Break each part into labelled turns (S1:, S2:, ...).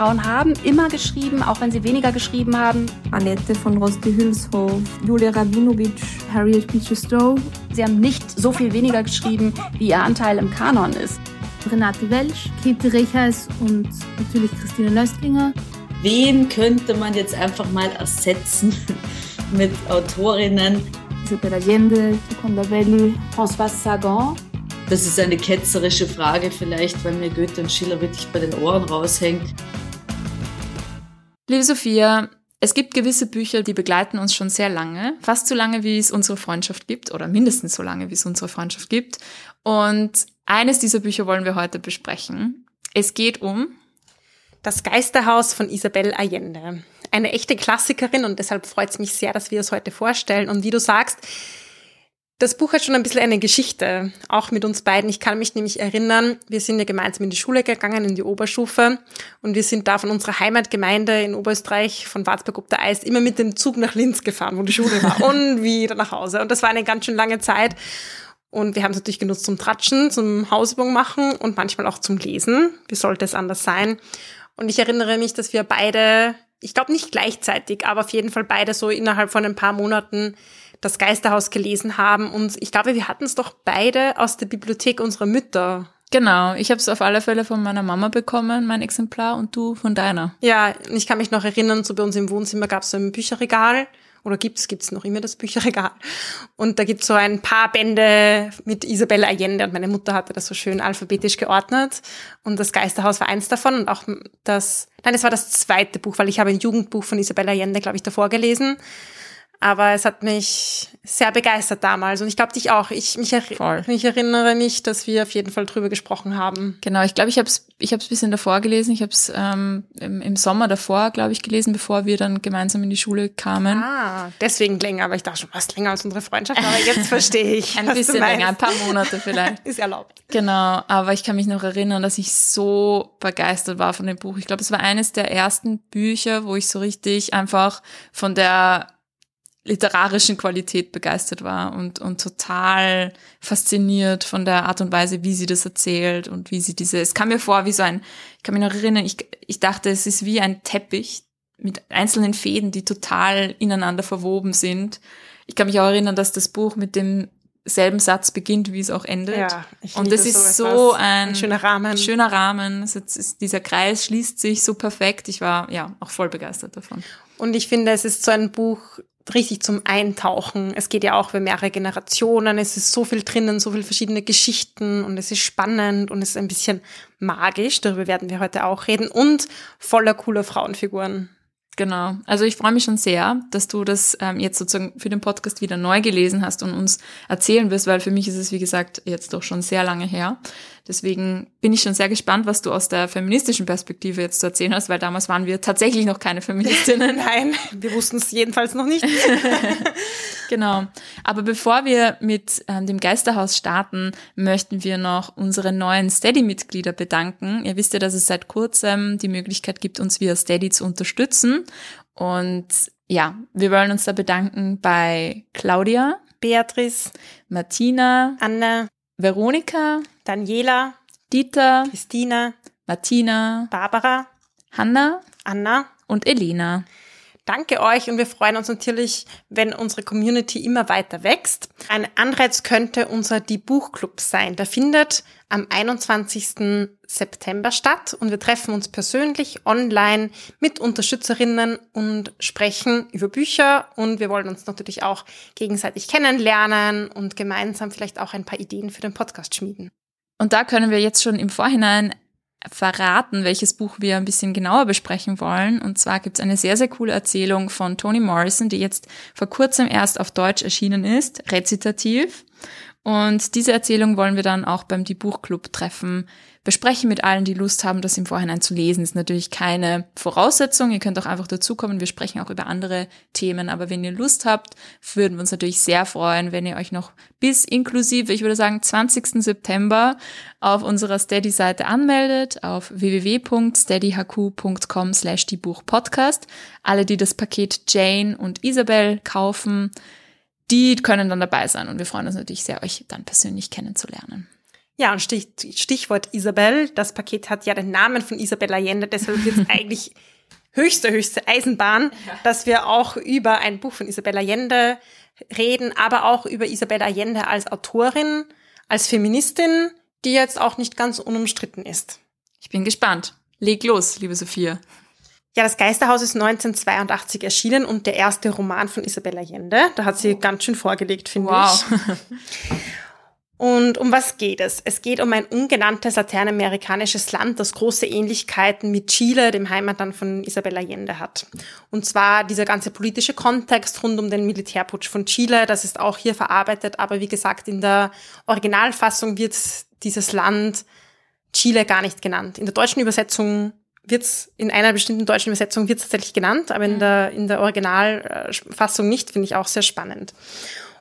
S1: Frauen haben immer geschrieben, auch wenn sie weniger geschrieben haben.
S2: Annette von Roste-Hülshoff, Julia Rabinowitsch, Harriet Beecher Stowe.
S1: Sie haben nicht so viel weniger geschrieben, wie ihr Anteil im Kanon ist.
S2: Renate Welsch, Käthe Rechers und natürlich Christine Löstlinger.
S3: Wen könnte man jetzt einfach mal ersetzen mit Autorinnen?
S2: Isabella Allende, Seconda Belli,
S1: François Sagan.
S3: Das ist eine ketzerische Frage vielleicht, weil mir Goethe und Schiller wirklich bei den Ohren raushängt.
S4: Liebe Sophia, es gibt gewisse Bücher, die begleiten uns schon sehr lange, fast so lange, wie es unsere Freundschaft gibt oder mindestens so lange, wie es unsere Freundschaft gibt. Und eines dieser Bücher wollen wir heute besprechen. Es geht um
S5: Das Geisterhaus von Isabel Allende. Eine echte Klassikerin und deshalb freut es mich sehr, dass wir es heute vorstellen. Und wie du sagst, das Buch hat schon ein bisschen eine Geschichte, auch mit uns beiden. Ich kann mich nämlich erinnern, wir sind ja gemeinsam in die Schule gegangen, in die Oberstufe. Und wir sind da von unserer Heimatgemeinde in Oberösterreich, von Warzberg ob der Eis, immer mit dem Zug nach Linz gefahren, wo die Schule war. und wieder nach Hause. Und das war eine ganz schön lange Zeit. Und wir haben es natürlich genutzt zum Tratschen, zum Hausübung machen und manchmal auch zum Lesen. Wie sollte es anders sein? Und ich erinnere mich, dass wir beide, ich glaube nicht gleichzeitig, aber auf jeden Fall beide so innerhalb von ein paar Monaten das Geisterhaus gelesen haben. Und ich glaube, wir hatten es doch beide aus der Bibliothek unserer Mütter.
S4: Genau, ich habe es auf alle Fälle von meiner Mama bekommen, mein Exemplar, und du von deiner.
S5: Ja, ich kann mich noch erinnern, so bei uns im Wohnzimmer gab es so ein Bücherregal oder gibt's gibt's noch immer das Bücherregal und da gibt's so ein paar Bände mit Isabella Allende und meine Mutter hatte das so schön alphabetisch geordnet und das Geisterhaus war eins davon und auch das nein, es war das zweite Buch, weil ich habe ein Jugendbuch von Isabella Allende, glaube ich, davor gelesen aber es hat mich sehr begeistert damals und ich glaube dich auch. Ich mich, er ich erinnere mich, dass wir auf jeden Fall drüber gesprochen haben.
S4: Genau, ich glaube, ich habe es ich hab's bisschen davor gelesen. Ich habe es ähm, im, im Sommer davor, glaube ich, gelesen, bevor wir dann gemeinsam in die Schule kamen.
S5: Ah, deswegen länger, aber ich dachte schon fast länger als unsere Freundschaft, aber jetzt verstehe ich.
S4: ein bisschen länger, ein paar Monate vielleicht.
S5: Ist erlaubt.
S4: Genau, aber ich kann mich noch erinnern, dass ich so begeistert war von dem Buch. Ich glaube, es war eines der ersten Bücher, wo ich so richtig einfach von der literarischen Qualität begeistert war und, und total fasziniert von der Art und Weise, wie sie das erzählt und wie sie diese, es kam mir vor wie so ein, ich kann mich noch erinnern, ich, ich dachte, es ist wie ein Teppich mit einzelnen Fäden, die total ineinander verwoben sind. Ich kann mich auch erinnern, dass das Buch mit dem selben Satz beginnt, wie es auch endet.
S5: Ja,
S4: ich und das ist so ein,
S5: ein, schöner Rahmen.
S4: Schöner Rahmen. Ist, dieser Kreis schließt sich so perfekt. Ich war ja auch voll begeistert davon.
S5: Und ich finde, es ist so ein Buch, richtig zum Eintauchen. Es geht ja auch über mehrere Generationen. Es ist so viel drinnen, so viele verschiedene Geschichten und es ist spannend und es ist ein bisschen magisch. Darüber werden wir heute auch reden und voller cooler Frauenfiguren.
S4: Genau. Also ich freue mich schon sehr, dass du das ähm, jetzt sozusagen für den Podcast wieder neu gelesen hast und uns erzählen wirst, weil für mich ist es, wie gesagt, jetzt doch schon sehr lange her. Deswegen bin ich schon sehr gespannt, was du aus der feministischen Perspektive jetzt zu erzählen hast, weil damals waren wir tatsächlich noch keine Feministinnen.
S5: Nein, wir wussten es jedenfalls noch nicht.
S4: genau. Aber bevor wir mit ähm, dem Geisterhaus starten, möchten wir noch unsere neuen Steady-Mitglieder bedanken. Ihr wisst ja, dass es seit kurzem die Möglichkeit gibt, uns via Steady zu unterstützen. Und ja, wir wollen uns da bedanken bei Claudia,
S5: Beatrice,
S4: Martina,
S5: Anna,
S4: Veronika,
S5: Daniela,
S4: Dieter,
S5: Christina,
S4: Martina,
S5: Barbara,
S4: Hanna,
S5: Anna
S4: und Elena.
S5: Danke euch und wir freuen uns natürlich, wenn unsere Community immer weiter wächst. Ein Anreiz könnte unser Die Buchclub sein. Der findet am 21. September statt und wir treffen uns persönlich online mit Unterstützerinnen und sprechen über Bücher und wir wollen uns natürlich auch gegenseitig kennenlernen und gemeinsam vielleicht auch ein paar Ideen für den Podcast schmieden.
S4: Und da können wir jetzt schon im Vorhinein verraten, welches Buch wir ein bisschen genauer besprechen wollen. Und zwar gibt es eine sehr, sehr coole Erzählung von Toni Morrison, die jetzt vor kurzem erst auf Deutsch erschienen ist, rezitativ. Und diese Erzählung wollen wir dann auch beim Die Buchclub treffen besprechen mit allen, die Lust haben, das im Vorhinein zu lesen. Ist natürlich keine Voraussetzung. Ihr könnt auch einfach dazukommen. Wir sprechen auch über andere Themen. Aber wenn ihr Lust habt, würden wir uns natürlich sehr freuen, wenn ihr euch noch bis inklusive, ich würde sagen, 20. September auf unserer Steady-Seite anmeldet, auf www.steadyhq.com slash die Buchpodcast. Alle, die das Paket Jane und Isabel kaufen, die können dann dabei sein und wir freuen uns natürlich sehr, euch dann persönlich kennenzulernen.
S5: Ja, und Stich, Stichwort Isabel. Das Paket hat ja den Namen von Isabel Allende, deshalb wird es eigentlich höchste, höchste Eisenbahn, ja. dass wir auch über ein Buch von Isabel Allende reden, aber auch über Isabel Allende als Autorin, als Feministin, die jetzt auch nicht ganz unumstritten ist.
S4: Ich bin gespannt. Leg los, liebe Sophia.
S5: Ja, das Geisterhaus ist 1982 erschienen und der erste Roman von Isabel Allende. Da hat sie oh. ganz schön vorgelegt, finde wow. ich. Und um was geht es? Es geht um ein ungenanntes lateinamerikanisches Land, das große Ähnlichkeiten mit Chile, dem Heimatland von Isabel Allende hat. Und zwar dieser ganze politische Kontext rund um den Militärputsch von Chile, das ist auch hier verarbeitet, aber wie gesagt, in der Originalfassung wird dieses Land Chile gar nicht genannt. In der deutschen Übersetzung wird es, in einer bestimmten deutschen Übersetzung wird es tatsächlich genannt, aber in mhm. der, in der Originalfassung nicht, finde ich auch sehr spannend.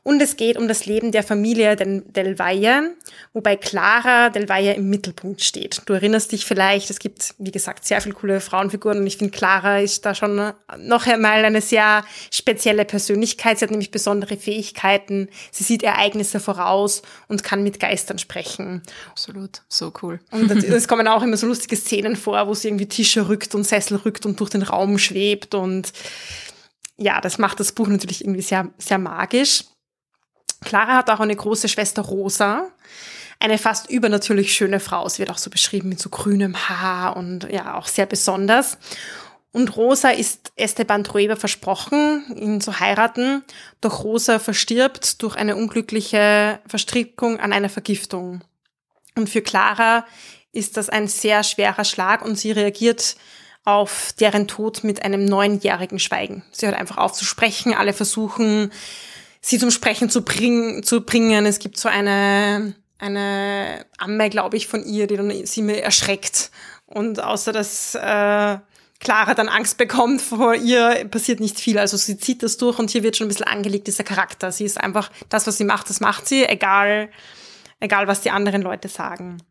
S5: Und es geht um das Leben der Familie Del Valle, wobei Clara Del Valle im Mittelpunkt steht. Du erinnerst dich vielleicht, es gibt, wie gesagt, sehr viele coole Frauenfiguren und ich finde, Clara ist da schon noch einmal eine sehr spezielle Persönlichkeit. Sie hat nämlich besondere Fähigkeiten. Sie sieht Ereignisse voraus und kann mit Geistern sprechen.
S4: Absolut, so cool.
S5: Und es kommen auch immer so lustige Szenen vor, wo sie irgendwie Tische rückt und Sessel rückt und durch den Raum schwebt und ja, das macht das Buch natürlich irgendwie sehr, sehr magisch. Clara hat auch eine große Schwester Rosa, eine fast übernatürlich schöne Frau. Sie wird auch so beschrieben mit so grünem Haar und ja, auch sehr besonders. Und Rosa ist Esteban Trueba versprochen, ihn zu heiraten, doch Rosa verstirbt durch eine unglückliche Verstrickung an einer Vergiftung. Und für Clara ist das ein sehr schwerer Schlag und sie reagiert auf deren Tod mit einem neunjährigen Schweigen. Sie hört einfach auf zu sprechen, alle versuchen, sie zum Sprechen zu, bring, zu bringen. Es gibt so eine, eine Amme, glaube ich, von ihr, die dann sie mir erschreckt. Und außer dass äh, Clara dann Angst bekommt vor ihr, passiert nicht viel. Also sie zieht das durch und hier wird schon ein bisschen angelegt, dieser Charakter. Sie ist einfach, das, was sie macht, das macht sie, egal, egal was die anderen Leute sagen.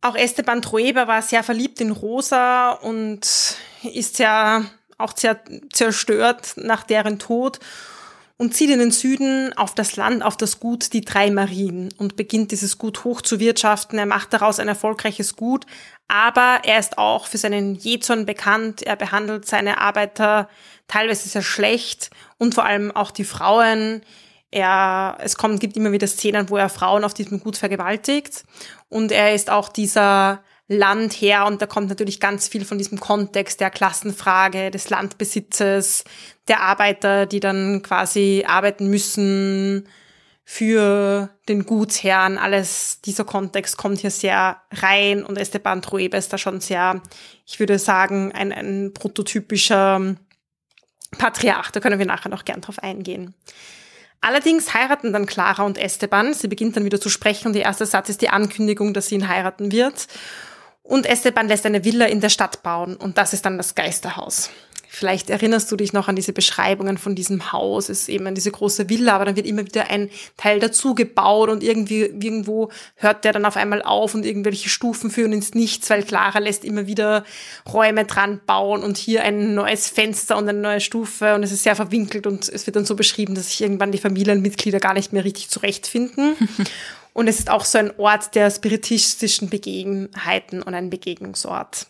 S5: Auch Esteban Trueba war sehr verliebt in Rosa und ist sehr auch zerstört nach deren Tod und zieht in den Süden auf das Land, auf das Gut die drei Marien und beginnt dieses Gut hoch zu wirtschaften. Er macht daraus ein erfolgreiches Gut, aber er ist auch für seinen Jezorn bekannt. Er behandelt seine Arbeiter teilweise sehr schlecht und vor allem auch die Frauen. Er, es kommt, gibt immer wieder Szenen, wo er Frauen auf diesem Gut vergewaltigt und er ist auch dieser Land her und da kommt natürlich ganz viel von diesem Kontext der Klassenfrage, des Landbesitzes, der Arbeiter, die dann quasi arbeiten müssen für den Gutsherrn. Alles, dieser Kontext kommt hier sehr rein und Esteban Truebe ist da schon sehr, ich würde sagen, ein, ein prototypischer Patriarch. Da können wir nachher noch gern drauf eingehen. Allerdings heiraten dann Clara und Esteban. Sie beginnt dann wieder zu sprechen und der erste Satz ist die Ankündigung, dass sie ihn heiraten wird. Und Esteban lässt eine Villa in der Stadt bauen und das ist dann das Geisterhaus. Vielleicht erinnerst du dich noch an diese Beschreibungen von diesem Haus. Es ist eben diese große Villa, aber dann wird immer wieder ein Teil dazu gebaut und irgendwie, irgendwo hört der dann auf einmal auf und irgendwelche Stufen führen ins Nichts, weil Clara lässt immer wieder Räume dran bauen und hier ein neues Fenster und eine neue Stufe und es ist sehr verwinkelt und es wird dann so beschrieben, dass sich irgendwann die Familienmitglieder gar nicht mehr richtig zurechtfinden. Und es ist auch so ein Ort der spiritistischen Begebenheiten und ein Begegnungsort.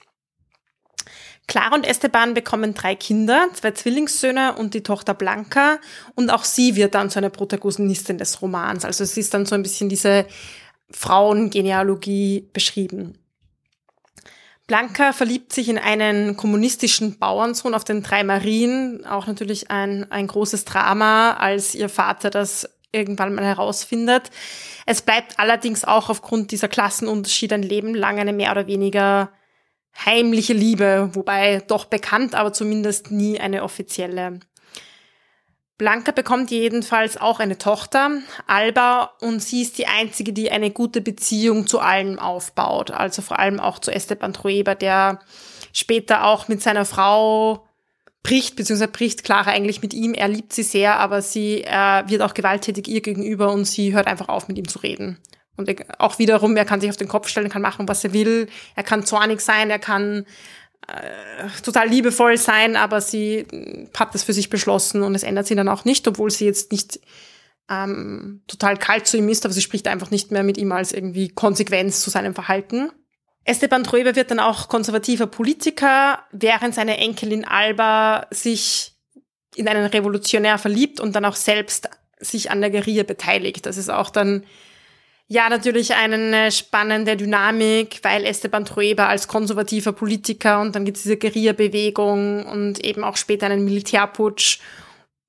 S5: Clara und Esteban bekommen drei Kinder, zwei Zwillingssöhne und die Tochter Blanca. Und auch sie wird dann zu einer Protagonistin des Romans. Also es ist dann so ein bisschen diese Frauengenealogie beschrieben. Blanca verliebt sich in einen kommunistischen Bauernsohn auf den drei Marien. Auch natürlich ein, ein großes Drama, als ihr Vater das irgendwann mal herausfindet. Es bleibt allerdings auch aufgrund dieser Klassenunterschiede ein Leben lang eine mehr oder weniger heimliche Liebe, wobei doch bekannt, aber zumindest nie eine offizielle. Blanca bekommt jedenfalls auch eine Tochter, Alba, und sie ist die einzige, die eine gute Beziehung zu allen aufbaut, also vor allem auch zu Esteban Trueba, der später auch mit seiner Frau bricht, beziehungsweise bricht Clara eigentlich mit ihm. Er liebt sie sehr, aber sie äh, wird auch gewalttätig ihr gegenüber und sie hört einfach auf, mit ihm zu reden. Und auch wiederum, er kann sich auf den Kopf stellen, kann machen, was er will. Er kann zornig sein, er kann äh, total liebevoll sein, aber sie hat das für sich beschlossen und es ändert sie dann auch nicht, obwohl sie jetzt nicht ähm, total kalt zu ihm ist, aber sie spricht einfach nicht mehr mit ihm als irgendwie Konsequenz zu seinem Verhalten. Esteban Tröber wird dann auch konservativer Politiker, während seine Enkelin Alba sich in einen Revolutionär verliebt und dann auch selbst sich an der Guerilla beteiligt. Das ist auch dann ja natürlich eine spannende Dynamik, weil Esteban Trueba als konservativer Politiker und dann gibt es diese Guerilla-Bewegung und eben auch später einen Militärputsch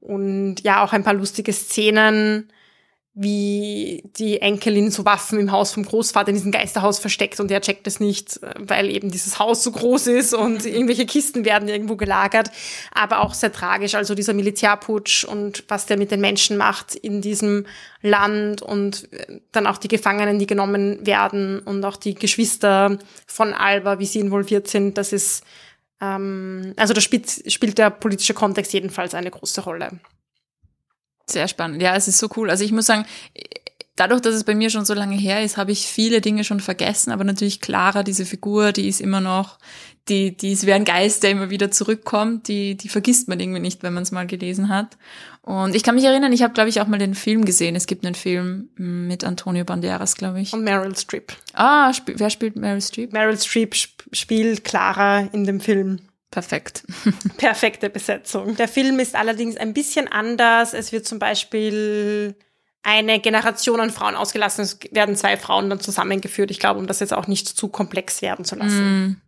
S5: und ja auch ein paar lustige Szenen wie die Enkelin so Waffen im Haus vom Großvater in diesem Geisterhaus versteckt und er checkt es nicht, weil eben dieses Haus so groß ist und irgendwelche Kisten werden irgendwo gelagert. Aber auch sehr tragisch, also dieser Militärputsch und was der mit den Menschen macht in diesem Land und dann auch die Gefangenen, die genommen werden und auch die Geschwister von Alba, wie sie involviert sind, das ist, ähm, also da spielt, spielt der politische Kontext jedenfalls eine große Rolle.
S4: Sehr spannend. Ja, es ist so cool. Also ich muss sagen, dadurch, dass es bei mir schon so lange her ist, habe ich viele Dinge schon vergessen, aber natürlich Clara, diese Figur, die ist immer noch, die, die ist wie ein Geist, der immer wieder zurückkommt, die, die vergisst man irgendwie nicht, wenn man es mal gelesen hat. Und ich kann mich erinnern, ich habe, glaube ich, auch mal den Film gesehen. Es gibt einen Film mit Antonio Banderas, glaube ich.
S5: Und Meryl Streep.
S4: Ah, sp wer spielt Meryl Streep?
S5: Meryl Streep sp spielt Clara in dem Film.
S4: Perfekt.
S5: Perfekte Besetzung. Der Film ist allerdings ein bisschen anders. Es wird zum Beispiel eine Generation an Frauen ausgelassen. Es werden zwei Frauen dann zusammengeführt. Ich glaube, um das jetzt auch nicht zu komplex werden zu lassen. Mm.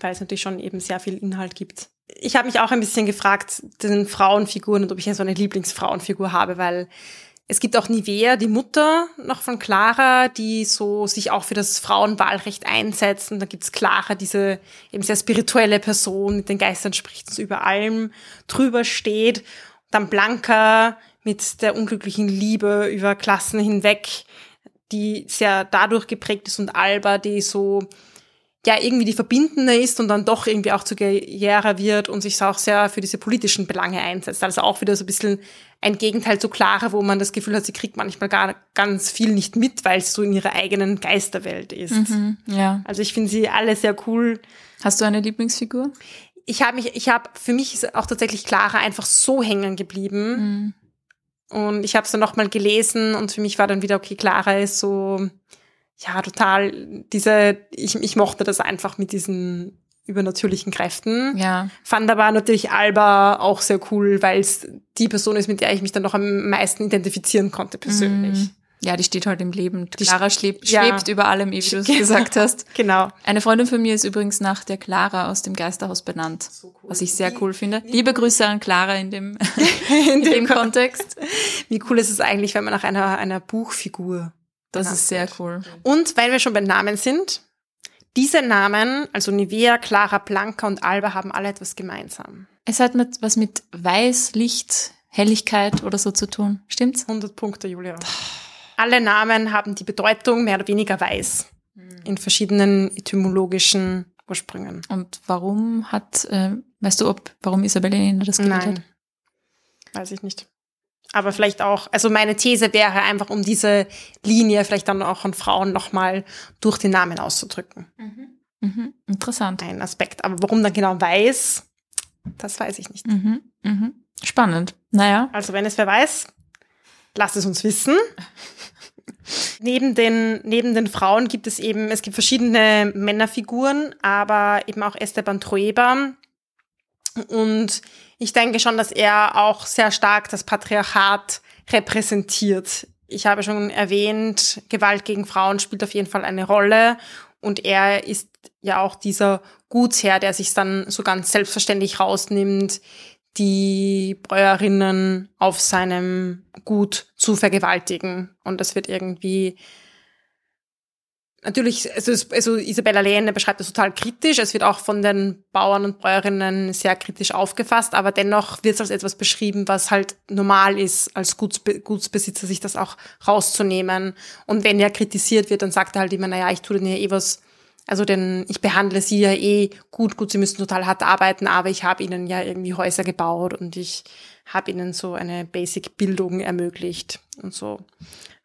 S5: Weil es natürlich schon eben sehr viel Inhalt gibt. Ich habe mich auch ein bisschen gefragt, den Frauenfiguren und ob ich so eine Lieblingsfrauenfigur habe, weil es gibt auch Nivea, die Mutter noch von Clara, die so sich auch für das Frauenwahlrecht einsetzt. Und da gibt's Clara, diese eben sehr spirituelle Person, mit den Geistern spricht, so über allem drüber steht. Dann Blanca mit der unglücklichen Liebe über Klassen hinweg, die sehr dadurch geprägt ist. Und Alba, die so ja irgendwie die Verbindende ist und dann doch irgendwie auch zu Guerra wird und sich auch sehr für diese politischen Belange einsetzt. Also auch wieder so ein bisschen ein Gegenteil zu Clara, wo man das Gefühl hat, sie kriegt manchmal gar ganz viel nicht mit, weil es so in ihrer eigenen Geisterwelt ist.
S4: Mhm, ja.
S5: Also ich finde sie alle sehr cool.
S4: Hast du eine Lieblingsfigur?
S5: Ich habe mich, ich habe, für mich ist auch tatsächlich Clara einfach so hängen geblieben. Mhm. Und ich habe es dann nochmal gelesen und für mich war dann wieder, okay, Clara ist so, ja, total, diese, ich, ich mochte das einfach mit diesen übernatürlichen Kräften.
S4: Ja.
S5: Fand aber natürlich Alba auch sehr cool, weil es die Person ist, mit der ich mich dann noch am meisten identifizieren konnte persönlich. Mm.
S4: Ja, die steht halt im Leben. Clara schwebt, ja. schwebt über allem, wie du es gesagt hast.
S5: Genau.
S4: Eine Freundin von mir ist übrigens nach der Clara aus dem Geisterhaus benannt, so cool. was ich sehr cool finde. Liebe Grüße an Clara in dem, in, in dem Kontext.
S5: Wie cool ist es eigentlich, wenn man nach einer, einer Buchfigur
S4: das ist sehr cool.
S5: Und weil wir schon bei Namen sind, diese Namen, also Nivea, Clara, Blanca und Alba, haben alle etwas gemeinsam.
S4: Es hat mit, was mit Weiß, Licht, Helligkeit oder so zu tun. Stimmt's?
S5: 100 Punkte, Julia. Alle Namen haben die Bedeutung mehr oder weniger weiß. In verschiedenen etymologischen Ursprüngen.
S4: Und warum hat, äh, weißt du, ob, warum Isabelle Elena das gewählt
S5: Nein.
S4: hat?
S5: Weiß ich nicht aber vielleicht auch, also meine These wäre einfach, um diese Linie vielleicht dann auch von Frauen nochmal durch den Namen auszudrücken.
S4: Mhm. Mhm. Interessant.
S5: Ein Aspekt. Aber warum dann genau weiß, das weiß ich nicht.
S4: Mhm. Mhm. Spannend. Naja.
S5: Also wenn es wer weiß, lasst es uns wissen. neben, den, neben den Frauen gibt es eben, es gibt verschiedene Männerfiguren, aber eben auch Esteban Trueba. Und ich denke schon, dass er auch sehr stark das Patriarchat repräsentiert. Ich habe schon erwähnt, Gewalt gegen Frauen spielt auf jeden Fall eine Rolle und er ist ja auch dieser Gutsherr, der sich dann so ganz selbstverständlich rausnimmt, die Bäuerinnen auf seinem Gut zu vergewaltigen. Und das wird irgendwie Natürlich, also, also Isabella Lehne beschreibt das total kritisch. Es wird auch von den Bauern und Bäuerinnen sehr kritisch aufgefasst, aber dennoch wird es als etwas beschrieben, was halt normal ist, als Gutsbe Gutsbesitzer sich das auch rauszunehmen. Und wenn er kritisiert wird, dann sagt er halt immer, naja, ich tue denen ja eh was, also denn ich behandle sie ja eh gut, gut, sie müssen total hart arbeiten, aber ich habe ihnen ja irgendwie Häuser gebaut und ich habe ihnen so eine Basic-Bildung ermöglicht und so.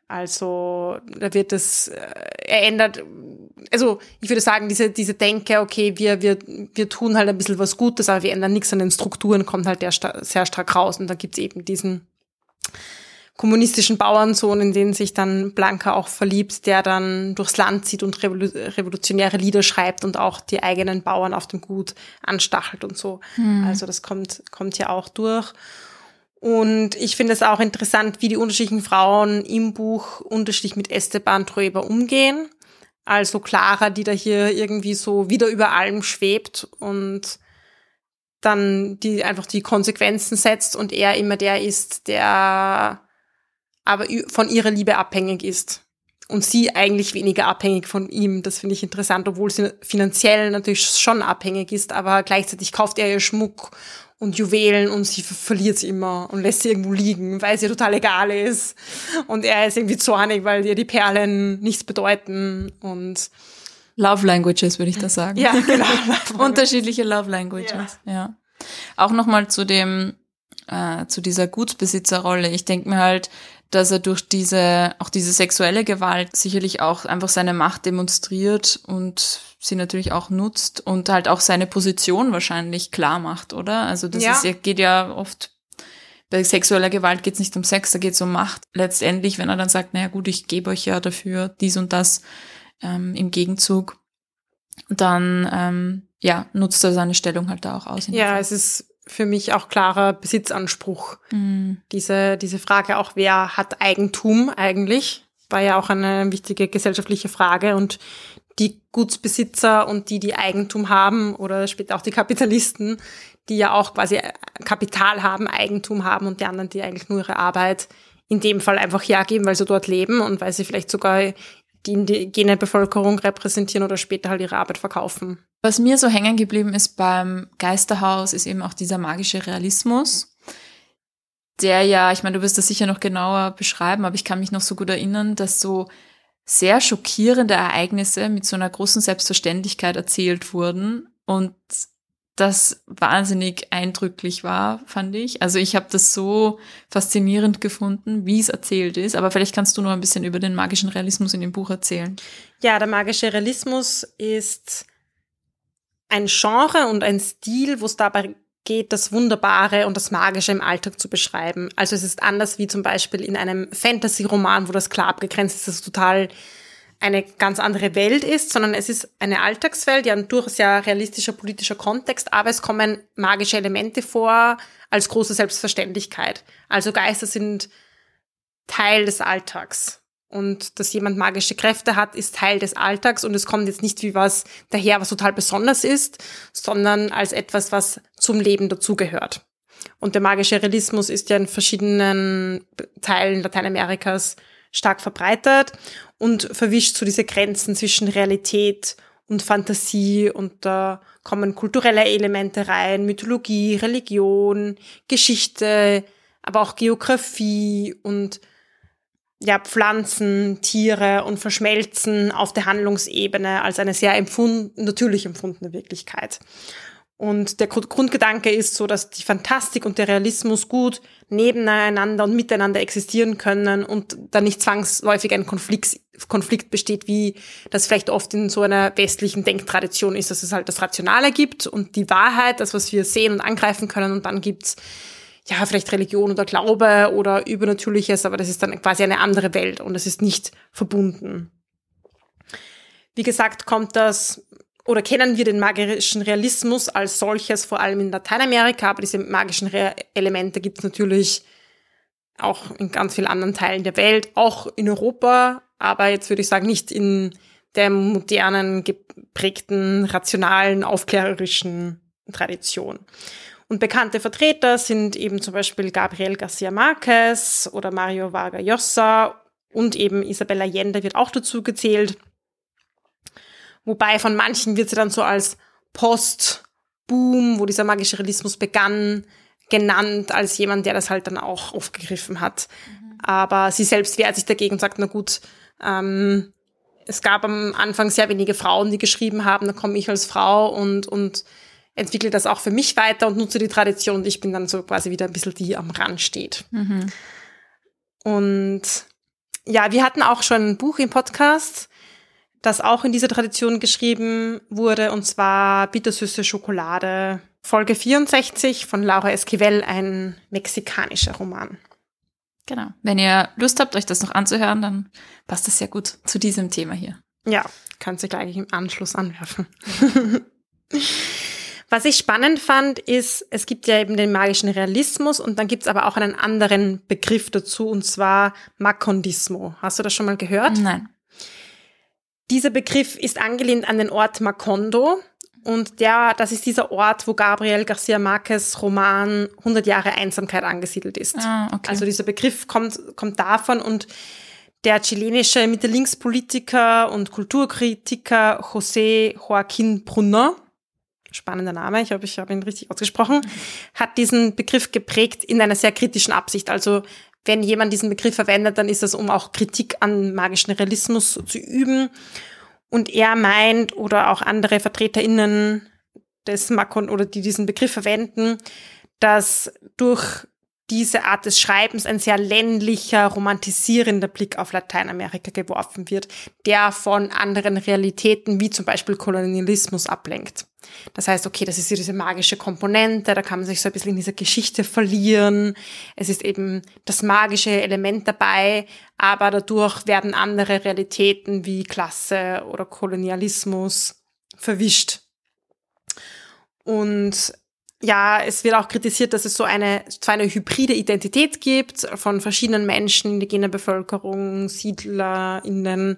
S5: Also da wird es, äh, er ändert, also ich würde sagen, diese, diese Denke, okay, wir, wir, wir tun halt ein bisschen was Gutes, aber wir ändern nichts an den Strukturen, kommt halt der sehr stark raus und da gibt's eben diesen kommunistischen Bauernsohn, in den sich dann Blanca auch verliebt, der dann durchs Land zieht und revolutionäre Lieder schreibt und auch die eigenen Bauern auf dem Gut anstachelt und so. Mhm. Also das kommt, kommt ja auch durch. Und ich finde es auch interessant, wie die unterschiedlichen Frauen im Buch unterschiedlich mit Esteban Trueba umgehen. Also Clara, die da hier irgendwie so wieder über allem schwebt und dann die einfach die Konsequenzen setzt und er immer der ist, der aber von ihrer Liebe abhängig ist. Und sie eigentlich weniger abhängig von ihm. Das finde ich interessant, obwohl sie finanziell natürlich schon abhängig ist, aber gleichzeitig kauft er ihr Schmuck und Juwelen und sie verliert sie immer und lässt sie irgendwo liegen, weil sie total egal ist. Und er ist irgendwie zornig, weil ihr die Perlen nichts bedeuten und
S4: Love Languages, würde ich da sagen.
S5: Ja, genau.
S4: Unterschiedliche Love Languages, ja. ja. Auch nochmal zu dem, äh, zu dieser Gutsbesitzerrolle. Ich denke mir halt, dass er durch diese, auch diese sexuelle Gewalt sicherlich auch einfach seine Macht demonstriert und sie natürlich auch nutzt und halt auch seine Position wahrscheinlich klar macht, oder? Also das ja. ist, geht ja oft bei sexueller Gewalt geht es nicht um Sex, da geht es um Macht. Letztendlich, wenn er dann sagt, naja gut, ich gebe euch ja dafür dies und das ähm, im Gegenzug, dann ähm, ja, nutzt er seine Stellung halt da auch aus.
S5: Ja, es ist für mich auch klarer Besitzanspruch. Mhm. Diese, diese Frage auch, wer hat Eigentum eigentlich, war ja auch eine wichtige gesellschaftliche Frage und die Gutsbesitzer und die, die Eigentum haben oder später auch die Kapitalisten, die ja auch quasi Kapital haben, Eigentum haben und die anderen, die eigentlich nur ihre Arbeit in dem Fall einfach hergeben, weil sie dort leben und weil sie vielleicht sogar die indigene Bevölkerung repräsentieren oder später halt ihre Arbeit verkaufen.
S4: Was mir so hängen geblieben ist beim Geisterhaus, ist eben auch dieser magische Realismus, der ja, ich meine, du wirst das sicher noch genauer beschreiben, aber ich kann mich noch so gut erinnern, dass so sehr schockierende Ereignisse mit so einer großen Selbstverständlichkeit erzählt wurden und das wahnsinnig eindrücklich war, fand ich. Also ich habe das so faszinierend gefunden, wie es erzählt ist. Aber vielleicht kannst du noch ein bisschen über den magischen Realismus in dem Buch erzählen.
S5: Ja, der magische Realismus ist ein Genre und ein Stil, wo es dabei geht, das Wunderbare und das Magische im Alltag zu beschreiben. Also es ist anders wie zum Beispiel in einem Fantasy-Roman, wo das klar abgegrenzt ist, dass es total eine ganz andere Welt ist, sondern es ist eine Alltagswelt, ja ein durchaus ja realistischer politischer Kontext, aber es kommen magische Elemente vor als große Selbstverständlichkeit. Also Geister sind Teil des Alltags. Und dass jemand magische Kräfte hat, ist Teil des Alltags und es kommt jetzt nicht wie was daher, was total besonders ist, sondern als etwas, was zum Leben dazugehört. Und der magische Realismus ist ja in verschiedenen Teilen Lateinamerikas stark verbreitet und verwischt so diese Grenzen zwischen Realität und Fantasie und da kommen kulturelle Elemente rein, Mythologie, Religion, Geschichte, aber auch Geografie und ja, Pflanzen, Tiere und verschmelzen auf der Handlungsebene als eine sehr empfunden, natürlich empfundene Wirklichkeit. Und der Grundgedanke ist so, dass die Fantastik und der Realismus gut nebeneinander und miteinander existieren können und da nicht zwangsläufig ein Konflikt, Konflikt besteht, wie das vielleicht oft in so einer westlichen Denktradition ist, dass es halt das Rationale gibt und die Wahrheit, das, was wir sehen und angreifen können und dann gibt's ja, vielleicht Religion oder Glaube oder Übernatürliches, aber das ist dann quasi eine andere Welt und es ist nicht verbunden. Wie gesagt, kommt das oder kennen wir den magischen Realismus als solches, vor allem in Lateinamerika, aber diese magischen Re Elemente gibt es natürlich auch in ganz vielen anderen Teilen der Welt, auch in Europa, aber jetzt würde ich sagen, nicht in der modernen, geprägten, rationalen, aufklärerischen Tradition. Und bekannte Vertreter sind eben zum Beispiel Gabriel Garcia Marquez oder Mario Vargas Llosa und eben Isabella Allende wird auch dazu gezählt. Wobei von manchen wird sie dann so als Post-Boom, wo dieser magische Realismus begann, genannt als jemand, der das halt dann auch aufgegriffen hat. Mhm. Aber sie selbst wehrt sich dagegen und sagt, na gut, ähm, es gab am Anfang sehr wenige Frauen, die geschrieben haben, da komme ich als Frau und, und entwickle das auch für mich weiter und nutze die Tradition und ich bin dann so quasi wieder ein bisschen die am Rand steht. Mhm. Und ja, wir hatten auch schon ein Buch im Podcast, das auch in dieser Tradition geschrieben wurde, und zwar Bittersüße Schokolade, Folge 64 von Laura Esquivel, ein mexikanischer Roman.
S4: Genau. Wenn ihr Lust habt, euch das noch anzuhören, dann passt das sehr gut zu diesem Thema hier.
S5: Ja, kannst du gleich im Anschluss anwerfen. Was ich spannend fand, ist, es gibt ja eben den magischen Realismus und dann gibt es aber auch einen anderen Begriff dazu, und zwar Makondismo. Hast du das schon mal gehört?
S4: Nein.
S5: Dieser Begriff ist angelehnt an den Ort Macondo. Und der, das ist dieser Ort, wo Gabriel Garcia Marquez Roman 100 Jahre Einsamkeit angesiedelt ist.
S4: Ah, okay.
S5: Also dieser Begriff kommt, kommt davon und der chilenische Mitte-Links-Politiker und Kulturkritiker José Joaquín Brunner, spannender Name, ich hoffe, ich habe ihn richtig ausgesprochen, hat diesen Begriff geprägt in einer sehr kritischen Absicht. Also wenn jemand diesen Begriff verwendet, dann ist das, um auch Kritik an magischen Realismus zu üben. Und er meint, oder auch andere VertreterInnen des Makon oder die diesen Begriff verwenden, dass durch diese Art des Schreibens ein sehr ländlicher, romantisierender Blick auf Lateinamerika geworfen wird, der von anderen Realitäten wie zum Beispiel Kolonialismus ablenkt. Das heißt, okay, das ist diese magische Komponente, da kann man sich so ein bisschen in dieser Geschichte verlieren. Es ist eben das magische Element dabei, aber dadurch werden andere Realitäten wie Klasse oder Kolonialismus verwischt. Und ja, es wird auch kritisiert, dass es so eine, zwar eine hybride Identität gibt von verschiedenen Menschen, indigene Bevölkerung, SiedlerInnen,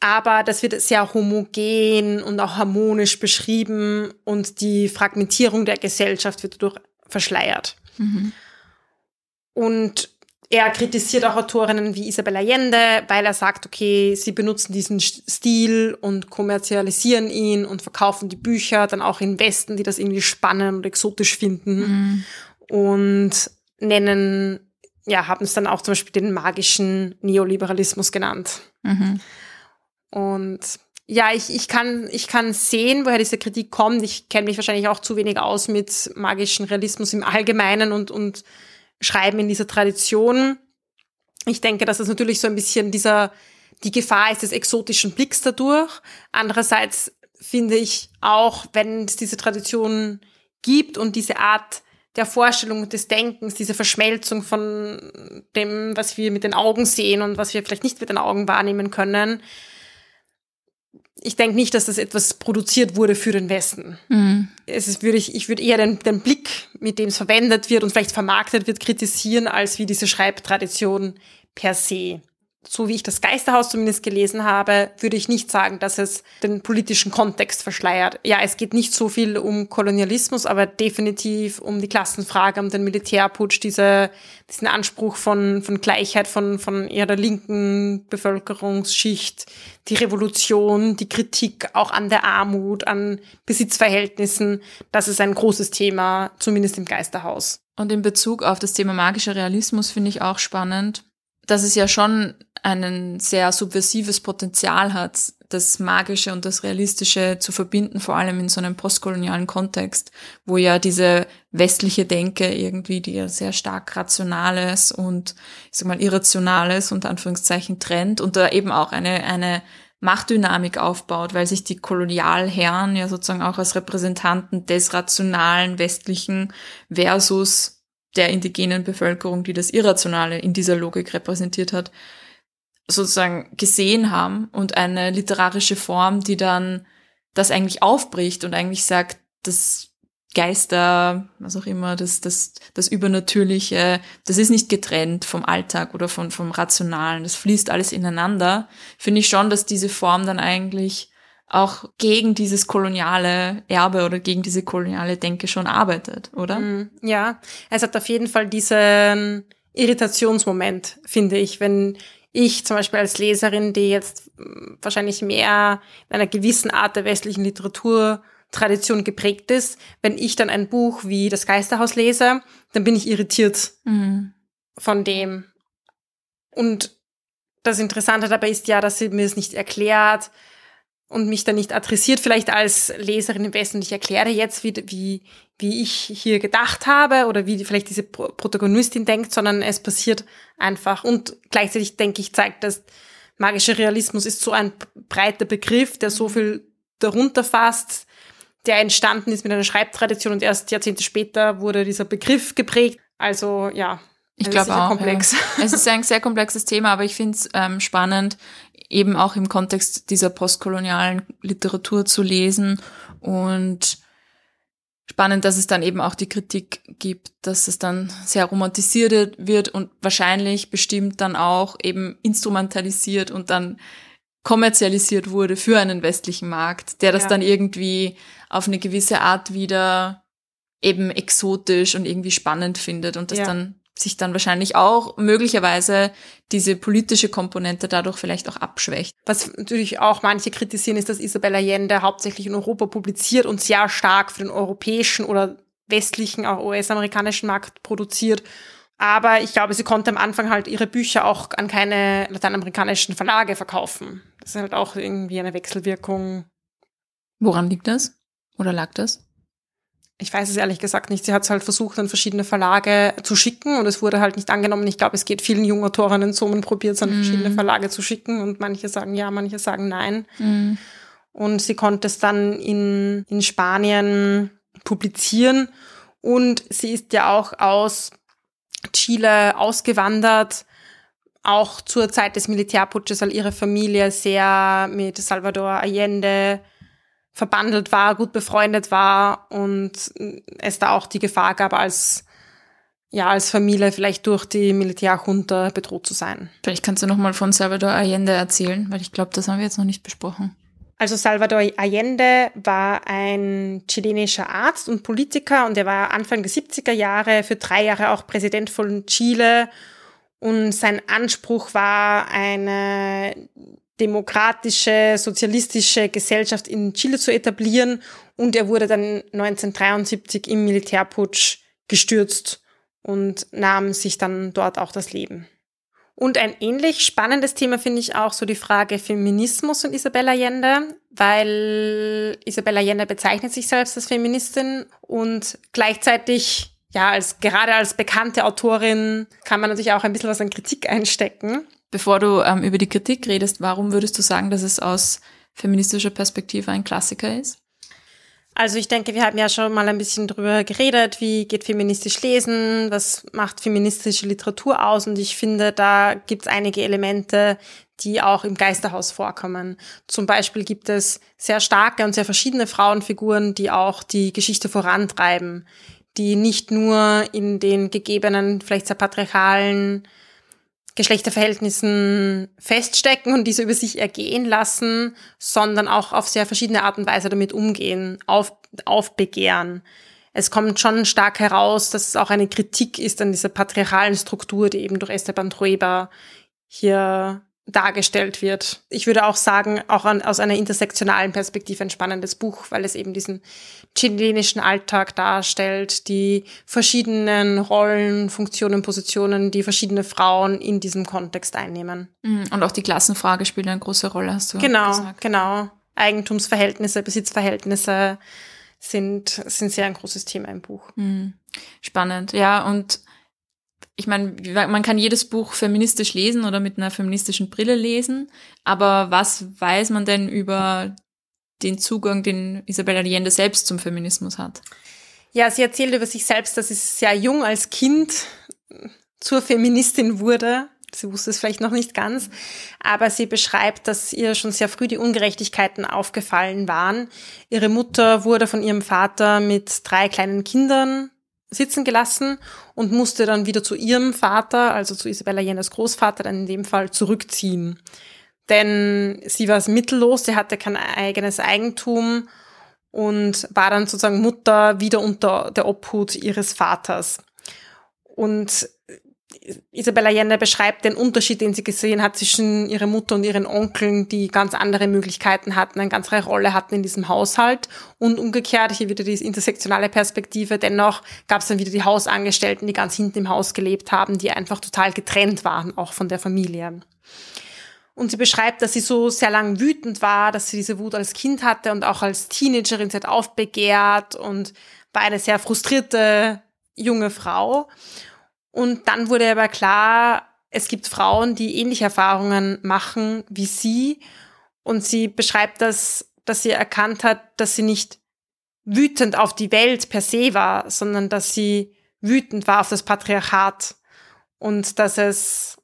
S5: aber das wird sehr homogen und auch harmonisch beschrieben und die Fragmentierung der Gesellschaft wird dadurch verschleiert.
S4: Mhm.
S5: Und er kritisiert auch Autorinnen wie Isabel Allende, weil er sagt, okay, sie benutzen diesen Stil und kommerzialisieren ihn und verkaufen die Bücher dann auch in Westen, die das irgendwie spannend und exotisch finden
S4: Mhm.
S5: und nennen, ja, haben es dann auch zum Beispiel den magischen Neoliberalismus genannt.
S4: Mhm.
S5: Und ja, ich, ich, kann, ich kann sehen, woher diese Kritik kommt. Ich kenne mich wahrscheinlich auch zu wenig aus mit magischen Realismus im Allgemeinen und, und Schreiben in dieser Tradition. Ich denke, dass es natürlich so ein bisschen dieser, die Gefahr ist des exotischen Blicks dadurch. Andererseits finde ich auch, wenn es diese Tradition gibt und diese Art der Vorstellung des Denkens, diese Verschmelzung von dem, was wir mit den Augen sehen und was wir vielleicht nicht mit den Augen wahrnehmen können, ich denke nicht, dass das etwas produziert wurde für den Westen.
S4: Mhm.
S5: Es ist, würde ich, ich würde eher den, den Blick, mit dem es verwendet wird und vielleicht vermarktet wird, kritisieren, als wie diese Schreibtradition per se. So wie ich das Geisterhaus zumindest gelesen habe, würde ich nicht sagen, dass es den politischen Kontext verschleiert. Ja, es geht nicht so viel um Kolonialismus, aber definitiv um die Klassenfrage, um den Militärputsch, diese, diesen Anspruch von, von Gleichheit von, von eher der linken Bevölkerungsschicht, die Revolution, die Kritik auch an der Armut, an Besitzverhältnissen. Das ist ein großes Thema, zumindest im Geisterhaus.
S4: Und in Bezug auf das Thema magischer Realismus finde ich auch spannend, dass es ja schon ein sehr subversives Potenzial hat, das Magische und das Realistische zu verbinden, vor allem in so einem postkolonialen Kontext, wo ja diese westliche Denke irgendwie, die ja sehr stark Rationales und, ich sag mal, Irrationales unter Anführungszeichen trennt und da eben auch eine, eine Machtdynamik aufbaut, weil sich die Kolonialherren ja sozusagen auch als Repräsentanten des rationalen Westlichen versus der indigenen Bevölkerung, die das Irrationale in dieser Logik repräsentiert hat, sozusagen gesehen haben und eine literarische Form, die dann das eigentlich aufbricht und eigentlich sagt, das Geister, was auch immer, das, das, das Übernatürliche, das ist nicht getrennt vom Alltag oder von, vom Rationalen, das fließt alles ineinander, finde ich schon, dass diese Form dann eigentlich auch gegen dieses koloniale Erbe oder gegen diese koloniale Denke schon arbeitet, oder?
S5: Mm, Ja, es hat auf jeden Fall diesen Irritationsmoment, finde ich, wenn ich zum Beispiel als Leserin, die jetzt mm, wahrscheinlich mehr in einer gewissen Art der westlichen Literaturtradition geprägt ist, wenn ich dann ein Buch wie Das Geisterhaus lese, dann bin ich irritiert
S4: Mhm.
S5: von dem. Und das Interessante dabei ist ja, dass sie mir es nicht erklärt und mich dann nicht adressiert, vielleicht als Leserin im Westen. Und ich erkläre jetzt, wie, wie, wie ich hier gedacht habe oder wie vielleicht diese Pro Protagonistin denkt, sondern es passiert einfach. Und gleichzeitig denke ich, zeigt das, magischer Realismus ist so ein breiter Begriff, der so viel darunter fasst, der entstanden ist mit einer Schreibtradition und erst Jahrzehnte später wurde dieser Begriff geprägt. Also ja,
S4: Ich glaube auch.
S5: komplex.
S4: Ja. Es ist ein sehr komplexes Thema, aber ich finde es ähm, spannend, eben auch im Kontext dieser postkolonialen Literatur zu lesen und spannend, dass es dann eben auch die Kritik gibt, dass es dann sehr romantisiert wird und wahrscheinlich bestimmt dann auch eben instrumentalisiert und dann kommerzialisiert wurde für einen westlichen Markt, der das
S5: Ja.
S4: dann irgendwie auf eine gewisse Art wieder eben exotisch und irgendwie spannend findet und das
S5: Ja.
S4: dann sich dann wahrscheinlich auch möglicherweise diese politische Komponente dadurch vielleicht auch abschwächt.
S5: Was natürlich auch manche kritisieren, ist, dass Isabel Allende hauptsächlich in Europa publiziert und sehr stark für den europäischen oder westlichen, auch US-amerikanischen Markt produziert. Aber ich glaube, sie konnte am Anfang halt ihre Bücher auch an keine lateinamerikanischen Verlage verkaufen. Das ist halt auch irgendwie eine Wechselwirkung.
S4: Woran liegt das? Oder lag das?
S5: Ich weiß es ehrlich gesagt nicht. Sie hat es halt versucht, an verschiedene Verlage zu schicken und es wurde halt nicht angenommen. Ich glaube, es geht vielen jungen Autorinnen so, man probiert es an verschiedene Verlage zu schicken und manche sagen ja, manche sagen nein. Und sie konnte es dann in, in Spanien publizieren. Und sie ist ja auch aus Chile ausgewandert, auch zur Zeit des Militärputsches, weil ihre Familie sehr mit Salvador Allende verbandelt war, gut befreundet war und es da auch die Gefahr gab, als ja, als Familie vielleicht durch die Militärjunta bedroht zu sein.
S4: Vielleicht kannst du noch mal von Salvador Allende erzählen, weil ich glaube, das haben wir jetzt noch nicht besprochen.
S5: Also Salvador Allende war ein chilenischer Arzt und Politiker und er war Anfang der 70er Jahre für drei Jahre auch Präsident von Chile und sein Anspruch war, eine demokratische, sozialistische Gesellschaft in Chile zu etablieren und er wurde dann 1973 im Militärputsch gestürzt und nahm sich dann dort auch das Leben. Und ein ähnlich spannendes Thema finde ich auch so die Frage Feminismus und Isabel Allende, weil Isabel Allende bezeichnet sich selbst als Feministin und gleichzeitig, ja, als, gerade als bekannte Autorin kann man natürlich auch ein bisschen was an Kritik einstecken.
S4: Bevor du ähm, über die Kritik redest, warum würdest du sagen, dass es aus feministischer Perspektive ein Klassiker ist?
S5: Also ich denke, wir haben ja schon mal ein bisschen drüber geredet, wie geht feministisch lesen, was macht feministische Literatur aus und ich finde, da gibt es einige Elemente, die auch im Geisterhaus vorkommen. Zum Beispiel gibt es sehr starke und sehr verschiedene Frauenfiguren, die auch die Geschichte vorantreiben, die nicht nur in den gegebenen, vielleicht sehr patriarchalen Geschlechterverhältnissen feststecken und diese über sich ergehen lassen, sondern auch auf sehr verschiedene Art und Weise damit umgehen, auf, aufbegehren. Es kommt schon stark heraus, dass es auch eine Kritik ist an dieser patriarchalen Struktur, die eben durch Esteban Trueba hier dargestellt wird. Ich würde auch sagen, auch an, aus einer intersektionalen Perspektive ein spannendes Buch, weil es eben diesen chilenischen Alltag darstellt, die verschiedenen Rollen, Funktionen, Positionen, die verschiedene Frauen in diesem Kontext einnehmen.
S4: Mhm. Und auch die Klassenfrage spielt eine große Rolle, hast du
S5: Genau,
S4: gesagt.
S5: genau. Eigentumsverhältnisse, Besitzverhältnisse sind, sind sehr ein großes Thema im Buch.
S4: Mhm. Spannend, ja. Und ich meine, man kann jedes Buch feministisch lesen oder mit einer feministischen Brille lesen, aber was weiß man denn über den Zugang, den Isabel Allende selbst zum Feminismus hat?
S5: Ja, sie erzählt über sich selbst, dass sie sehr jung als Kind zur Feministin wurde. Sie wusste es vielleicht noch nicht ganz, aber sie beschreibt, dass ihr schon sehr früh die Ungerechtigkeiten aufgefallen waren. Ihre Mutter wurde von ihrem Vater mit drei kleinen Kindern sitzen gelassen und musste dann wieder zu ihrem Vater, also zu Isabella Jennes Großvater, dann in dem Fall zurückziehen. Denn sie war mittellos, sie hatte kein eigenes Eigentum und war dann sozusagen Mutter wieder unter der Obhut ihres Vaters. Und Isabella Allende beschreibt den Unterschied, den sie gesehen hat zwischen ihrer Mutter und ihren Onkeln, die ganz andere Möglichkeiten hatten, eine ganz andere Rolle hatten in diesem Haushalt. Und umgekehrt, hier wieder die intersektionale Perspektive, dennoch gab es dann wieder die Hausangestellten, die ganz hinten im Haus gelebt haben, die einfach total getrennt waren, auch von der Familie. Und sie beschreibt, dass sie so sehr lang wütend war, dass sie diese Wut als Kind hatte und auch als Teenagerin, sie hat aufbegehrt und war eine sehr frustrierte junge Frau. Und dann wurde aber klar, es gibt Frauen, die ähnliche Erfahrungen machen wie sie. Und sie beschreibt das, dass sie erkannt hat, dass sie nicht wütend auf die Welt per se war, sondern dass sie wütend war auf das Patriarchat und dass es,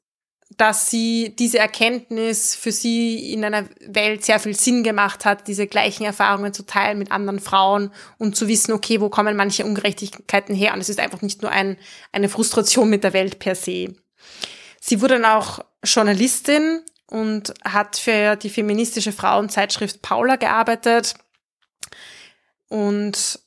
S5: dass sie diese Erkenntnis für sie in einer Welt sehr viel Sinn gemacht hat, diese gleichen Erfahrungen zu teilen mit anderen Frauen und zu wissen, okay, wo kommen manche Ungerechtigkeiten her? Und es ist einfach nicht nur ein, eine Frustration mit der Welt per se. Sie wurde dann auch Journalistin und hat für die feministische Frauenzeitschrift Paula gearbeitet und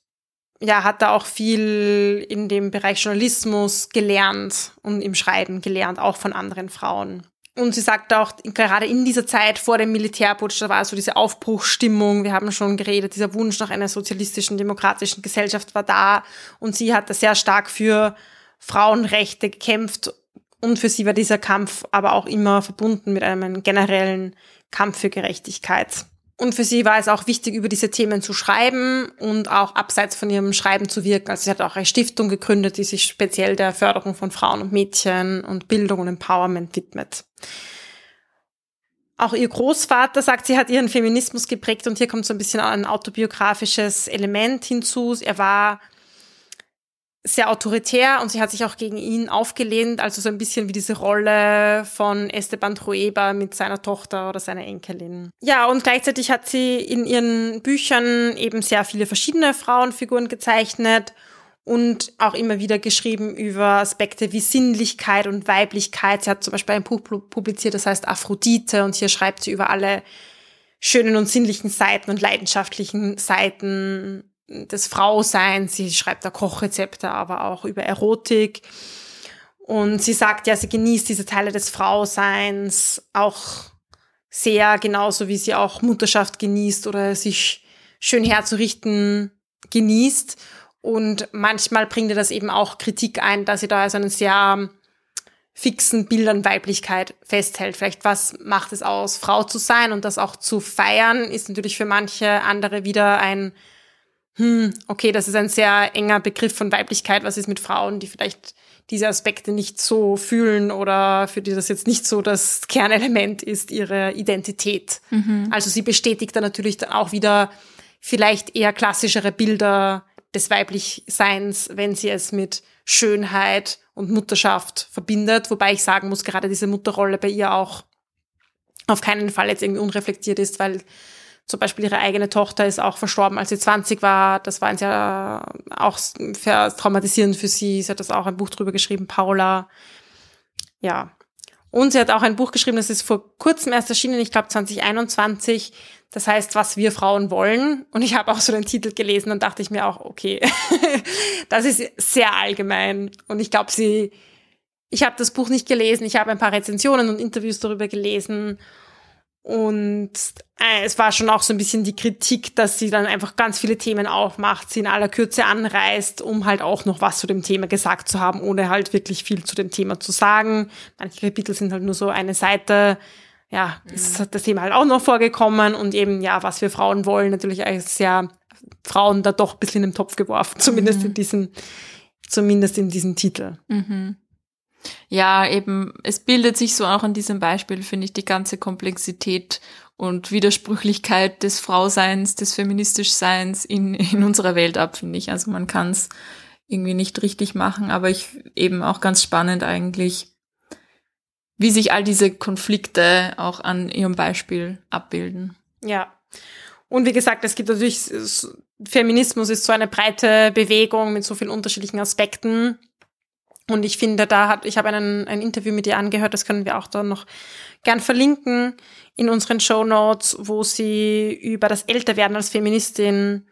S5: ja, hat da auch viel in dem Bereich Journalismus gelernt und im Schreiben gelernt, auch von anderen Frauen. Und sie sagt auch, gerade in dieser Zeit vor dem Militärputsch, da war so diese Aufbruchsstimmung, wir haben schon geredet, dieser Wunsch nach einer sozialistischen, demokratischen Gesellschaft war da. Und sie hat da sehr stark für Frauenrechte gekämpft. Und für sie war dieser Kampf aber auch immer verbunden mit einem generellen Kampf für Gerechtigkeit. Und für sie war es auch wichtig, über diese Themen zu schreiben und auch abseits von ihrem Schreiben zu wirken. Also sie hat auch eine Stiftung gegründet, die sich speziell der Förderung von Frauen und Mädchen und Bildung und Empowerment widmet. Auch ihr Großvater sagt, sie hat ihren Feminismus geprägt und hier kommt so ein bisschen ein autobiografisches Element hinzu. Er war sehr autoritär und sie hat sich auch gegen ihn aufgelehnt, also so ein bisschen wie diese Rolle von Esteban Trueba mit seiner Tochter oder seiner Enkelin. Ja, und gleichzeitig hat sie in ihren Büchern eben sehr viele verschiedene Frauenfiguren gezeichnet und auch immer wieder geschrieben über Aspekte wie Sinnlichkeit und Weiblichkeit. Sie hat zum Beispiel ein Buch publiziert, das heißt Aphrodite und hier schreibt sie über alle schönen und sinnlichen Seiten und leidenschaftlichen Seiten des Frauseins. Sie schreibt da Kochrezepte, aber auch über Erotik. Und sie sagt ja, sie genießt diese Teile des Frauseins auch sehr, genauso wie sie auch Mutterschaft genießt oder sich schön herzurichten genießt. Und manchmal bringt ihr das eben auch Kritik ein, dass sie da also einen sehr fixen Bildern Weiblichkeit festhält. Vielleicht was macht es aus, Frau zu sein und das auch zu feiern, ist natürlich für manche andere wieder ein hm, okay, das ist ein sehr enger Begriff von Weiblichkeit. Was ist mit Frauen, die vielleicht diese Aspekte nicht so fühlen oder für die das jetzt nicht so das Kernelement ist, ihre Identität. Mhm. Also sie bestätigt dann natürlich dann auch wieder vielleicht eher klassischere Bilder des Weiblichseins, wenn sie es mit Schönheit und Mutterschaft verbindet. Wobei ich sagen muss, gerade diese Mutterrolle bei ihr auch auf keinen Fall jetzt irgendwie unreflektiert ist, weil zum Beispiel ihre eigene Tochter ist auch verstorben, als sie 20 war. Das war ein sehr auch sehr traumatisierend für sie. Sie hat das auch ein Buch drüber geschrieben, Paula. Ja. Und sie hat auch ein Buch geschrieben, das ist vor kurzem erst erschienen, ich glaube 2021. Das heißt, was wir Frauen wollen. Und ich habe auch so den Titel gelesen und dachte ich mir auch, okay, das ist sehr allgemein. Und ich glaube, sie, ich habe das Buch nicht gelesen. Ich habe ein paar Rezensionen und Interviews darüber gelesen. Und äh, es war schon auch so ein bisschen die Kritik, dass sie dann einfach ganz viele Themen aufmacht, sie in aller Kürze anreißt, um halt auch noch was zu dem Thema gesagt zu haben, ohne halt wirklich viel zu dem Thema zu sagen. Manche Kapitel sind halt nur so eine Seite. Ja, es mhm. hat das Thema halt auch noch vorgekommen und eben, ja, was wir Frauen wollen, natürlich eigentlich sehr Frauen da doch ein bisschen in den Topf geworfen, zumindest mhm. in diesem, zumindest in diesem Titel.
S4: Mhm. Ja, eben, es bildet sich so auch an diesem Beispiel, finde ich, die ganze Komplexität und Widersprüchlichkeit des Frauseins, des Feministischseins in, in unserer Welt ab, finde ich. Also man kann es irgendwie nicht richtig machen, aber ich eben auch ganz spannend eigentlich, wie sich all diese Konflikte auch an ihrem Beispiel abbilden.
S5: Ja. Und wie gesagt, es gibt natürlich, Feminismus ist so eine breite Bewegung mit so vielen unterschiedlichen Aspekten. Und ich finde, da hat, ich habe einen, ein Interview mit ihr angehört, das können wir auch da noch gern verlinken in unseren Show Notes, wo sie über das Älterwerden als Feministin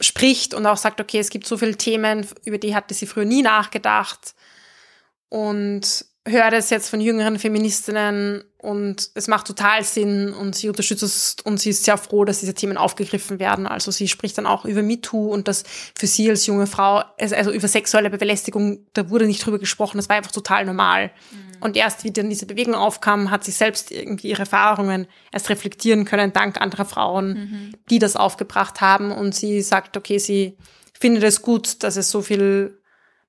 S5: spricht und auch sagt, okay, es gibt so viele Themen, über die hatte sie früher nie nachgedacht. Und höre das jetzt von jüngeren Feministinnen und es macht total Sinn und sie unterstützt es und sie ist sehr froh, dass diese Themen aufgegriffen werden. Also sie spricht dann auch über MeToo und das für sie als junge Frau, also über sexuelle Belästigung, da wurde nicht drüber gesprochen, das war einfach total normal. Mhm. Und erst wie dann diese Bewegung aufkam, hat sie selbst irgendwie ihre Erfahrungen erst reflektieren können, dank anderer Frauen, mhm. die das aufgebracht haben. Und sie sagt, okay, sie findet es gut, dass es so viel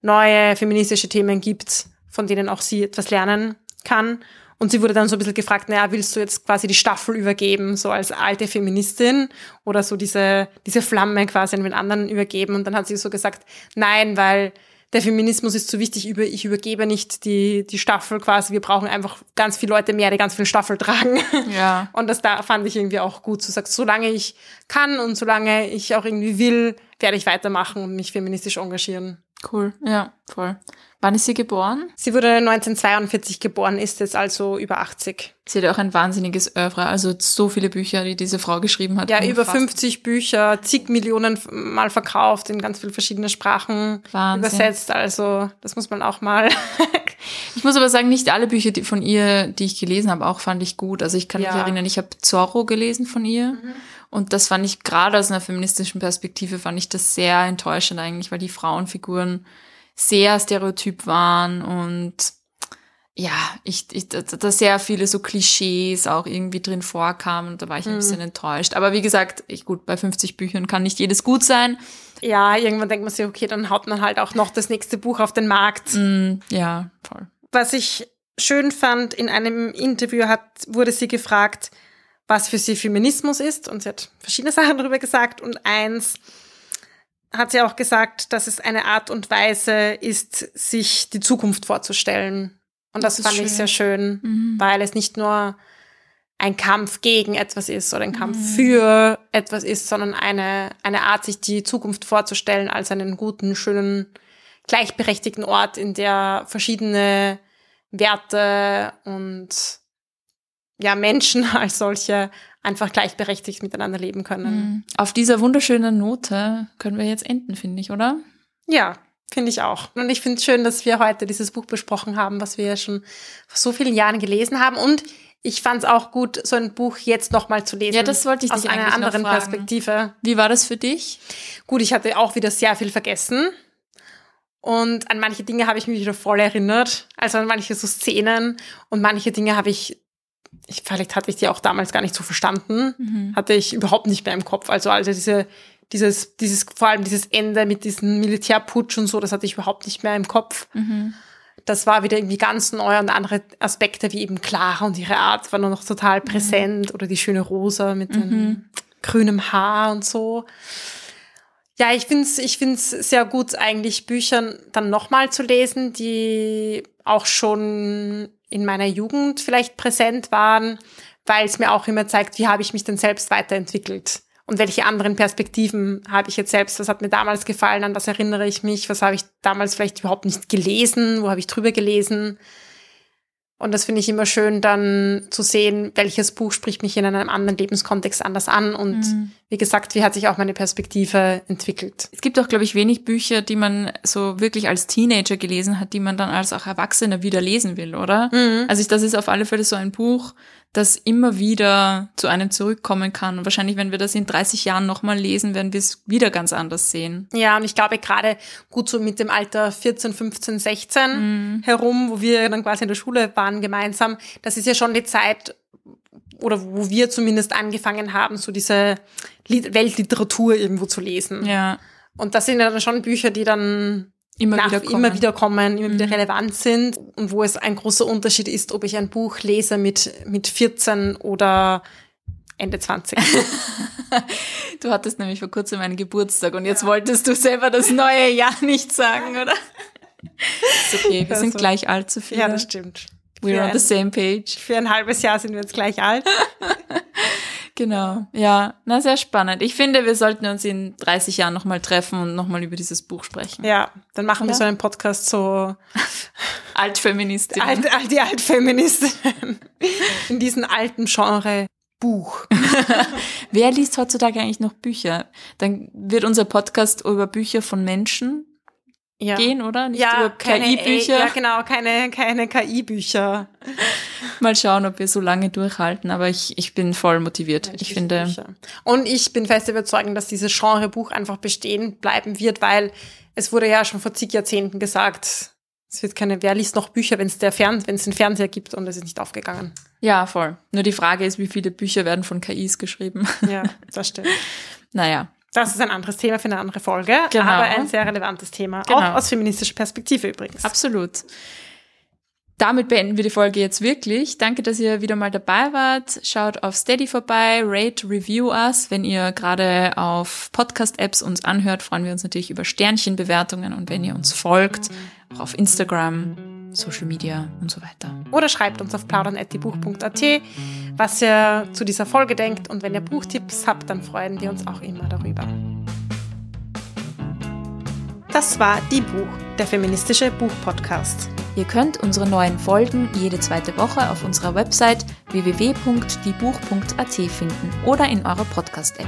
S5: neue feministische Themen gibt, von denen auch sie etwas lernen kann. Und sie wurde dann so ein bisschen gefragt, naja, willst du jetzt quasi die Staffel übergeben, so als alte Feministin oder so diese, diese Flamme quasi an den anderen übergeben? Und dann hat sie so gesagt, nein, weil der Feminismus ist zu wichtig, ich übergebe nicht die, die Staffel quasi. Wir brauchen einfach ganz viele Leute mehr, die ganz viel Staffel tragen.
S4: Ja.
S5: Und das da fand ich irgendwie auch gut. Du sagst, solange ich kann und solange ich auch irgendwie will, werde ich weitermachen und mich feministisch engagieren.
S4: Cool. Ja, voll. Wann ist sie geboren?
S5: Sie wurde 1942 geboren, ist jetzt also über 80.
S4: Sie hat auch ein wahnsinniges Oeuvre, also so viele Bücher, die diese Frau geschrieben hat.
S5: Ja, über
S4: Unfassbar.
S5: 50 Bücher, zig Millionen Mal verkauft, in ganz viele verschiedene Sprachen
S4: Wahnsinn.
S5: übersetzt. Also das muss man auch mal.
S4: Ich muss aber sagen, nicht alle Bücher die von ihr, die ich gelesen habe, auch fand ich gut. Also ich kann mich
S5: Ja.
S4: erinnern, ich habe Zorro gelesen von ihr. Und das fand ich gerade aus einer feministischen Perspektive, fand ich das sehr enttäuschend eigentlich, weil die Frauenfiguren sehr stereotyp waren und ja, ich, ich da, da sehr viele so Klischees auch irgendwie drin vorkamen und da war ich ein bisschen enttäuscht. Aber wie gesagt, ich gut, bei 50 Büchern kann nicht jedes gut sein.
S5: ja, irgendwann denkt man sich, okay, dann haut man halt auch noch das nächste Buch auf den Markt.
S4: Mm, ja, voll.
S5: Was ich schön fand, in einem Interview hat, wurde sie gefragt, was für sie Feminismus ist. Und sie hat verschiedene Sachen darüber gesagt. Und eins hat sie auch gesagt, dass es eine Art und Weise ist, sich die Zukunft vorzustellen. Und das,
S4: Das
S5: fand
S4: schön.
S5: ich sehr schön,
S4: Mhm.
S5: weil es nicht nur ein Kampf gegen etwas ist oder ein Kampf
S4: Mhm.
S5: für etwas ist, sondern eine, eine Art, sich die Zukunft vorzustellen als einen guten, schönen, gleichberechtigten Ort, in der verschiedene Werte und ja, Menschen als solche einfach gleichberechtigt miteinander leben können.
S4: Mhm. Auf dieser wunderschönen Note können wir jetzt enden, finde ich, oder?
S5: Ja, finde ich auch. Und ich finde es schön, dass wir heute dieses Buch besprochen haben, was wir ja schon vor so vielen Jahren gelesen haben. Und ich fand es auch gut, so ein Buch jetzt nochmal zu lesen.
S4: Ja, das wollte ich
S5: aus
S4: dich
S5: einer
S4: eigentlich noch
S5: anderen. Perspektive.
S4: Wie war das für dich?
S5: Gut, ich hatte auch wieder sehr viel vergessen. Und an manche Dinge habe ich mich wieder voll erinnert. Also an manche so Szenen. Und manche Dinge habe ich, ich, vielleicht hatte ich die auch damals gar nicht so verstanden.
S4: Mhm.
S5: Hatte ich überhaupt nicht mehr im Kopf. Also, also diese, dieses, dieses, vor allem dieses Ende mit diesem Militärputsch und so, das hatte ich überhaupt nicht mehr im Kopf.
S4: Mhm.
S5: Das war wieder irgendwie ganz neu und andere Aspekte wie eben Clara und ihre Art waren nur noch total präsent oder die schöne Rosa mit dem grünem Haar und so. Ja, ich find's, ich find's sehr gut, eigentlich Büchern dann nochmal zu lesen, die auch schon in meiner Jugend vielleicht präsent waren, weil es mir auch immer zeigt, wie habe ich mich denn selbst weiterentwickelt und welche anderen Perspektiven habe ich jetzt selbst, was hat mir damals gefallen, an was erinnere ich mich, was habe ich damals vielleicht überhaupt nicht gelesen, wo habe ich drüber gelesen. Und das finde ich immer schön, dann zu sehen, welches Buch spricht mich in einem anderen Lebenskontext anders an. Und
S4: Mhm.
S5: wie gesagt, wie hat sich auch meine Perspektive entwickelt.
S4: Es gibt auch, glaube ich, wenig Bücher, die man so wirklich als Teenager gelesen hat, die man dann als auch Erwachsener wieder lesen will, oder? Also ich, das ist auf alle Fälle so ein Buch, das immer wieder zu einem zurückkommen kann. Und wahrscheinlich, wenn wir das in 30 Jahren nochmal lesen, werden wir es wieder ganz anders sehen.
S5: Ja, und ich glaube gerade gut so mit dem Alter 14, 15, 16 herum, wo wir dann quasi in der Schule waren gemeinsam, das ist ja schon die Zeit, oder wo wir zumindest angefangen haben, so diese Lit- Weltliteratur irgendwo zu lesen.
S4: Ja,
S5: Und das sind ja dann schon Bücher, die dann
S4: immer
S5: nach,
S4: wieder kommen.
S5: immer wieder kommen, immer wieder relevant sind und wo es ein großer Unterschied ist, ob ich ein Buch lese mit, mit 14 oder Ende 20.
S4: Du hattest nämlich vor kurzem einen Geburtstag und jetzt wolltest du selber das neue Jahr nicht sagen, oder? Ist okay, wir sind
S5: Also,
S4: gleich alt, Sophia.
S5: ja, das stimmt.
S4: We're
S5: Für
S4: on the same page.
S5: für ein halbes Jahr sind wir jetzt gleich alt.
S4: Genau, ja, na sehr spannend. Ich finde, wir sollten uns in 30 Jahren nochmal treffen und nochmal über dieses Buch sprechen.
S5: Ja, dann machen wir
S4: Oder?
S5: so einen Podcast so
S4: Altfeministin.
S5: alt, alt, die Altfeministin in diesem alten Genre Buch.
S4: Wer liest heutzutage eigentlich noch Bücher? Dann wird unser Podcast über Bücher von Menschen
S5: Ja.
S4: gehen, oder? Nicht
S5: ja,
S4: KI-Bücher.
S5: Ja, genau, keine, keine KI-Bücher.
S4: Mal schauen, ob wir so lange durchhalten, aber ich, ich bin voll motiviert. Ich finde,
S5: Bücher. Und ich bin fest überzeugt, dass dieses Genre Buch einfach bestehen bleiben wird, weil es wurde ja schon vor zig Jahrzehnten gesagt, es wird keine, wer liest noch Bücher, wenn es der Fern, wenn es den Fernseher gibt und es ist nicht aufgegangen.
S4: ja, voll. Nur die Frage ist, wie viele Bücher werden von KIs geschrieben?
S5: Ja, das stimmt.
S4: naja,
S5: Das ist ein anderes Thema für eine andere Folge,
S4: Genau.
S5: aber ein sehr relevantes Thema,
S4: Genau.
S5: auch aus feministischer Perspektive übrigens.
S4: absolut. damit beenden wir die Folge jetzt wirklich. Danke, dass ihr wieder mal dabei wart. Schaut auf Steady vorbei, rate, review us. Wenn ihr gerade auf Podcast-Apps uns anhört, freuen wir uns natürlich über Sternchenbewertungen und wenn ihr uns folgt, auch auf Instagram, Social Media und so weiter.
S5: Oder schreibt uns auf plaudern.diebuch.at, was ihr zu dieser Folge denkt und wenn ihr Buchtipps habt, dann freuen wir uns auch immer darüber. Das war Die Buch, der feministische Buchpodcast.
S4: Ihr könnt unsere neuen Folgen jede zweite Woche auf unserer Website www.diebuch.at finden oder in eurer Podcast-App.